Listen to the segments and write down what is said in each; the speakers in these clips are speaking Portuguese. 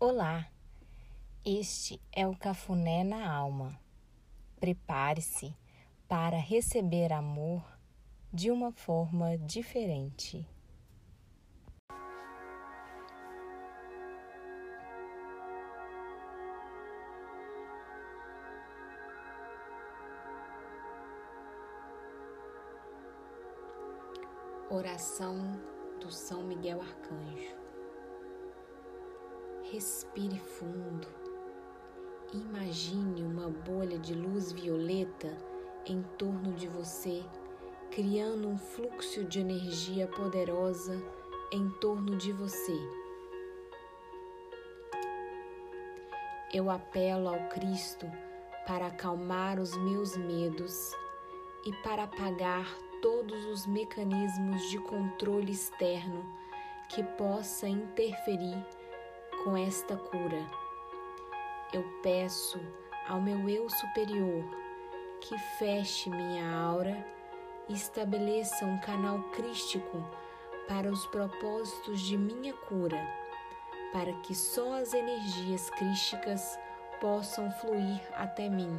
Olá, este é o Cafuné na Alma. Prepare-se para receber amor de uma forma diferente. Oração do São Miguel Arcanjo. Respire fundo. Imagine uma bolha de luz violeta em torno de você, criando um fluxo de energia poderosa em torno de você. Eu apelo ao Cristo para acalmar os meus medos e para apagar todos os mecanismos de controle externo que possa interferir com esta cura. Eu peço ao meu eu superior que feche minha aura e estabeleça um canal crístico para os propósitos de minha cura, para que só as energias crísticas possam fluir até mim.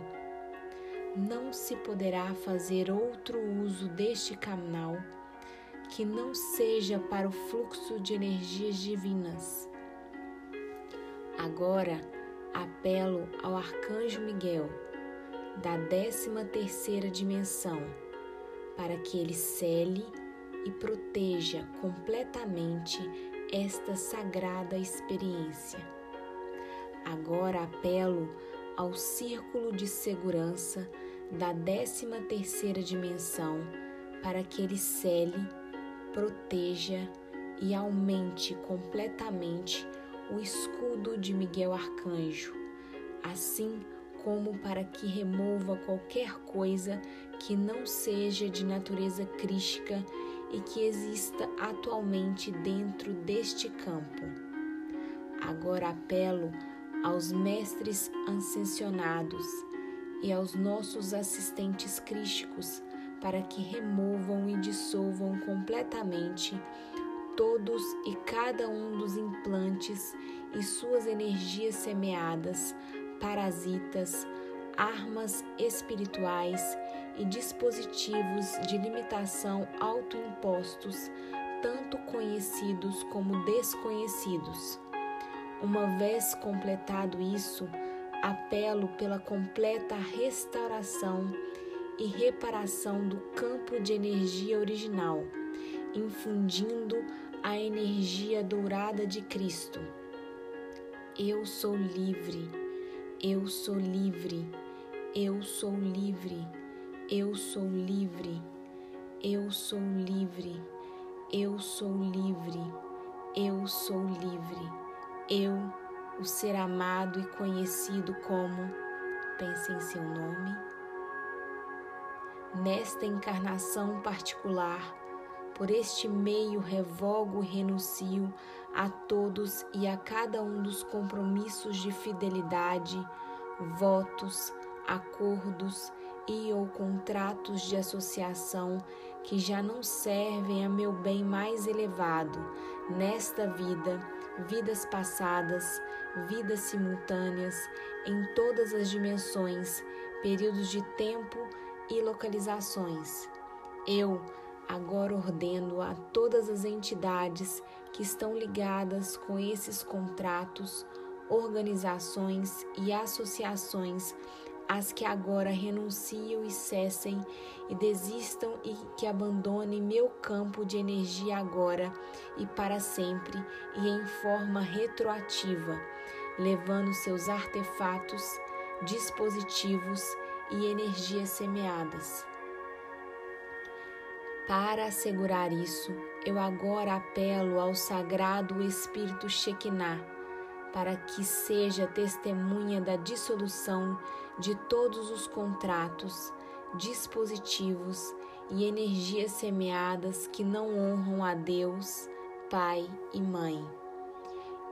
Não se poderá fazer outro uso deste canal que não seja para o fluxo de energias divinas Agora apelo ao Arcanjo Miguel, da décima terceira dimensão, para que ele cele e proteja completamente esta sagrada experiência. Agora apelo ao círculo de segurança da décima terceira dimensão para que ele cele, proteja e aumente completamente o escudo de Miguel Arcanjo, assim como para que remova qualquer coisa que não seja de natureza crística e que exista atualmente dentro deste campo. Agora apelo aos mestres ascensionados e aos nossos assistentes crísticos para que removam e dissolvam completamente todos e cada um dos implantes e suas energias semeadas, parasitas, armas espirituais e dispositivos de limitação autoimpostos, tanto conhecidos como desconhecidos. Uma vez completado isso, apelo pela completa restauração e reparação do campo de energia original, infundindo a energia dourada de Cristo. Eu sou livre, eu sou livre, eu sou livre, eu sou livre, eu sou livre, eu sou livre, eu sou livre, eu, o ser amado e conhecido como, pense em seu nome. Nesta encarnação particular, por este meio revogo e renuncio a todos e a cada um dos compromissos de fidelidade, votos, acordos e ou contratos de associação que já não servem a meu bem mais elevado nesta vida, vidas passadas, vidas simultâneas, em todas as dimensões, períodos de tempo e localizações. Eu, Agora ordeno a todas as entidades que estão ligadas com esses contratos, organizações e associações as que agora renunciam e cessem e desistam e que abandonem meu campo de energia agora e para sempre e em forma retroativa, levando seus artefatos, dispositivos e energias semeadas. Para assegurar isso, eu agora apelo ao Sagrado Espírito Shekinah para que seja testemunha da dissolução de todos os contratos, dispositivos e energias semeadas que não honram a Deus, Pai e Mãe.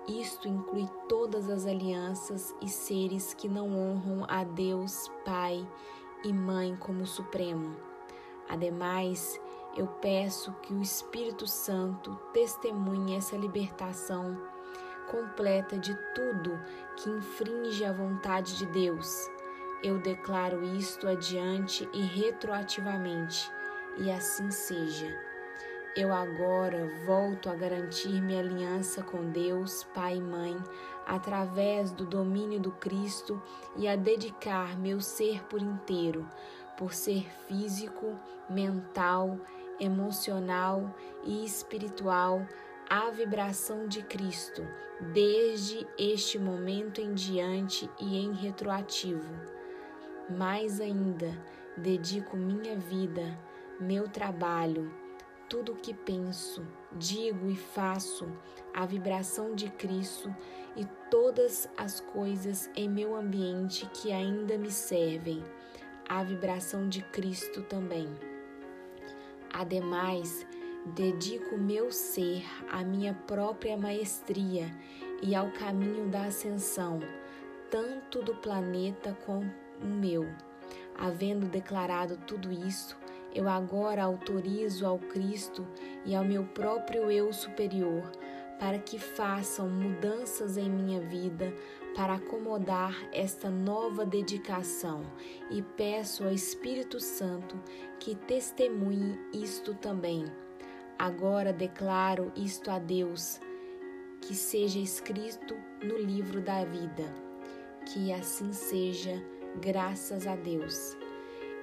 Isto inclui todas as alianças e seres que não honram a Deus, Pai e Mãe como Supremo. Ademais, eu peço que o Espírito Santo testemunhe essa libertação completa de tudo que infringe a vontade de Deus. Eu declaro isto adiante e retroativamente, e assim seja. Eu agora volto a garantir minha aliança com Deus, Pai e Mãe, através do domínio do Cristo e a dedicar meu ser por inteiro, por ser físico, mental, emocional e espiritual à vibração de Cristo, desde este momento em diante e em retroativo. Mais ainda, dedico minha vida, meu trabalho, tudo o que penso, digo e faço à vibração de Cristo e todas as coisas em meu ambiente que ainda me servem, à vibração de Cristo também. Ademais, dedico meu ser à minha própria maestria e ao caminho da ascensão, tanto do planeta como o meu. Havendo declarado tudo isso, eu agora autorizo ao Cristo e ao meu próprio eu superior para que façam mudanças em minha vida para acomodar esta nova dedicação e peço ao Espírito Santo que testemunhe isto também. Agora declaro isto a Deus, que seja escrito no livro da vida. Que assim seja, graças a Deus.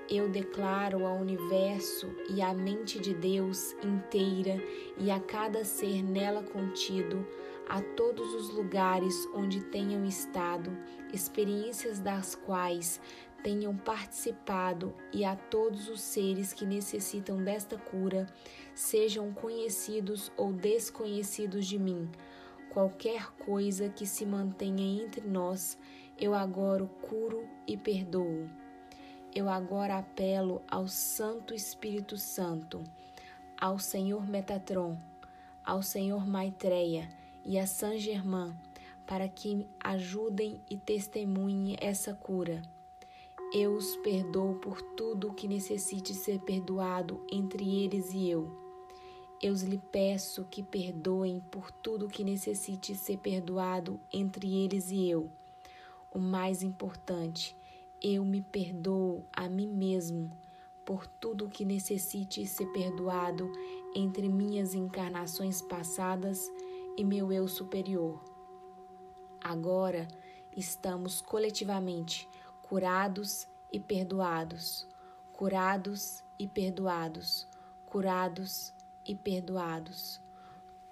Eu declaro ao universo e à mente de Deus inteira e a cada ser nela contido, a todos os lugares onde tenham estado, experiências das quais tenham participado e a todos os seres que necessitam desta cura, sejam conhecidos ou desconhecidos de mim. Qualquer coisa que se mantenha entre nós, eu agora curo e perdoo eu agora apelo ao Santo Espírito Santo, ao Senhor Metatron, ao Senhor Maitreya e a San Germain para que ajudem e testemunhem essa cura. Eu os perdoo por tudo o que necessite ser perdoado entre eles e eu. Eu lhe peço que perdoem por tudo que necessite ser perdoado entre eles e eu. O mais importante, eu me perdoo a mim mesmo por tudo que necessite ser perdoado entre minhas encarnações passadas e meu eu superior. Agora estamos coletivamente curados e perdoados, curados e perdoados, curados e perdoados.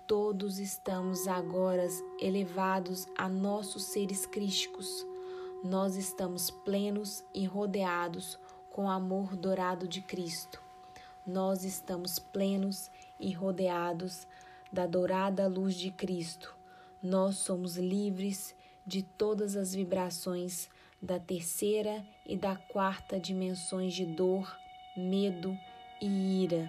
Todos estamos agora elevados a nossos seres crísticos nós estamos plenos e rodeados com o amor dourado de Cristo. Nós estamos plenos e rodeados da dourada luz de Cristo. Nós somos livres de todas as vibrações da terceira e da quarta dimensões de dor, medo e ira.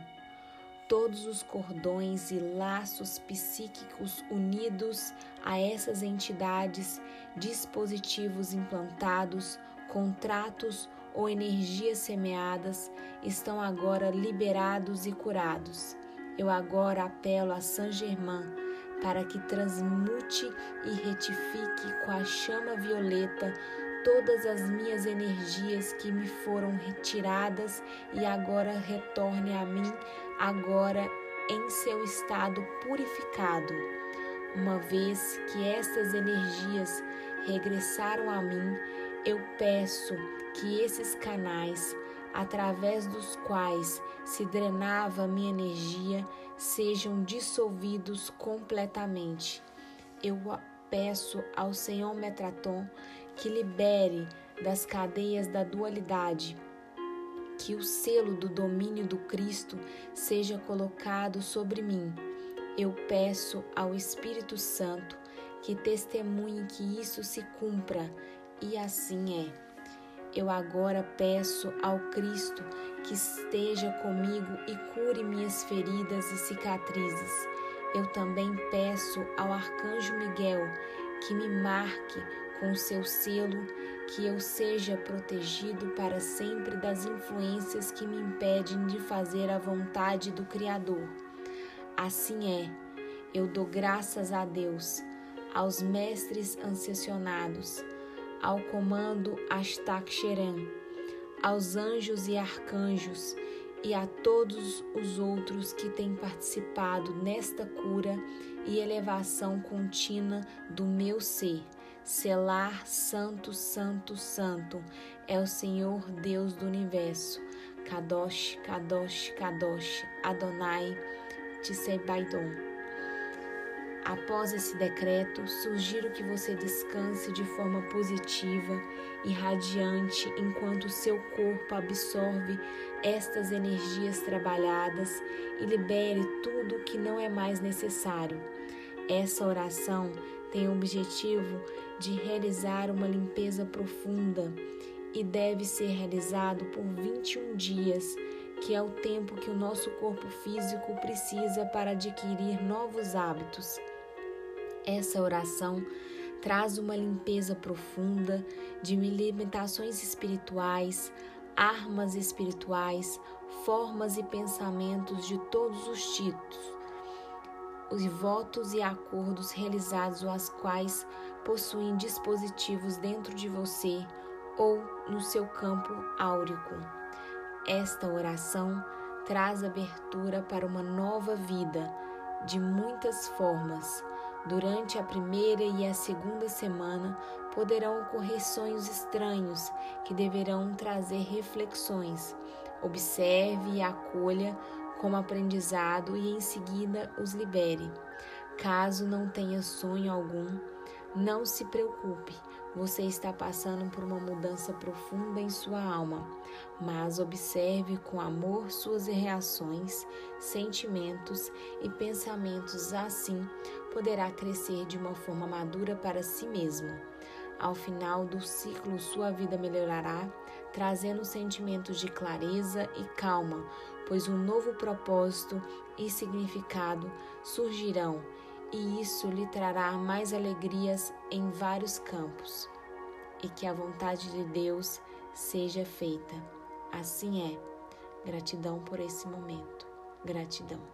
Todos os cordões e laços psíquicos unidos a essas entidades dispositivos implantados, contratos ou energias semeadas estão agora liberados e curados. Eu agora apelo a Saint Germain para que transmute e retifique com a chama violeta todas as minhas energias que me foram retiradas e agora retorne a mim agora em seu estado purificado. Uma vez que estas energias regressaram a mim, eu peço que esses canais, através dos quais se drenava minha energia, sejam dissolvidos completamente. Eu peço ao Senhor Metraton que libere das cadeias da dualidade, que o selo do domínio do Cristo seja colocado sobre mim. Eu peço ao Espírito Santo que testemunhe que isso se cumpra, e assim é. Eu agora peço ao Cristo que esteja comigo e cure minhas feridas e cicatrizes. Eu também peço ao Arcanjo Miguel que me marque com seu selo, que eu seja protegido para sempre das influências que me impedem de fazer a vontade do Criador. Assim é, eu dou graças a Deus aos mestres ancessionados, ao comando Ashtak-Sheran, aos anjos e arcanjos e a todos os outros que têm participado nesta cura e elevação contínua do meu ser. Selar, Santo, Santo, Santo, é o Senhor Deus do universo. Kadosh, Kadosh, Kadosh, Adonai, Tsebaidon. Após esse decreto, sugiro que você descanse de forma positiva e radiante enquanto seu corpo absorve estas energias trabalhadas e libere tudo que não é mais necessário. Essa oração tem o objetivo de realizar uma limpeza profunda e deve ser realizado por 21 dias, que é o tempo que o nosso corpo físico precisa para adquirir novos hábitos. Essa oração traz uma limpeza profunda de limitações espirituais, armas espirituais, formas e pensamentos de todos os títulos, os votos e acordos realizados as quais possuem dispositivos dentro de você ou no seu campo áurico. Esta oração traz abertura para uma nova vida de muitas formas Durante a primeira e a segunda semana poderão ocorrer sonhos estranhos que deverão trazer reflexões. Observe e acolha como aprendizado e em seguida os libere. Caso não tenha sonho algum, não se preocupe, você está passando por uma mudança profunda em sua alma, mas observe com amor suas reações, sentimentos e pensamentos. Assim, poderá crescer de uma forma madura para si mesmo. Ao final do ciclo, sua vida melhorará, trazendo sentimentos de clareza e calma, pois um novo propósito e significado surgirão e isso lhe trará mais alegrias em vários campos. E que a vontade de Deus seja feita. Assim é. Gratidão por esse momento. Gratidão.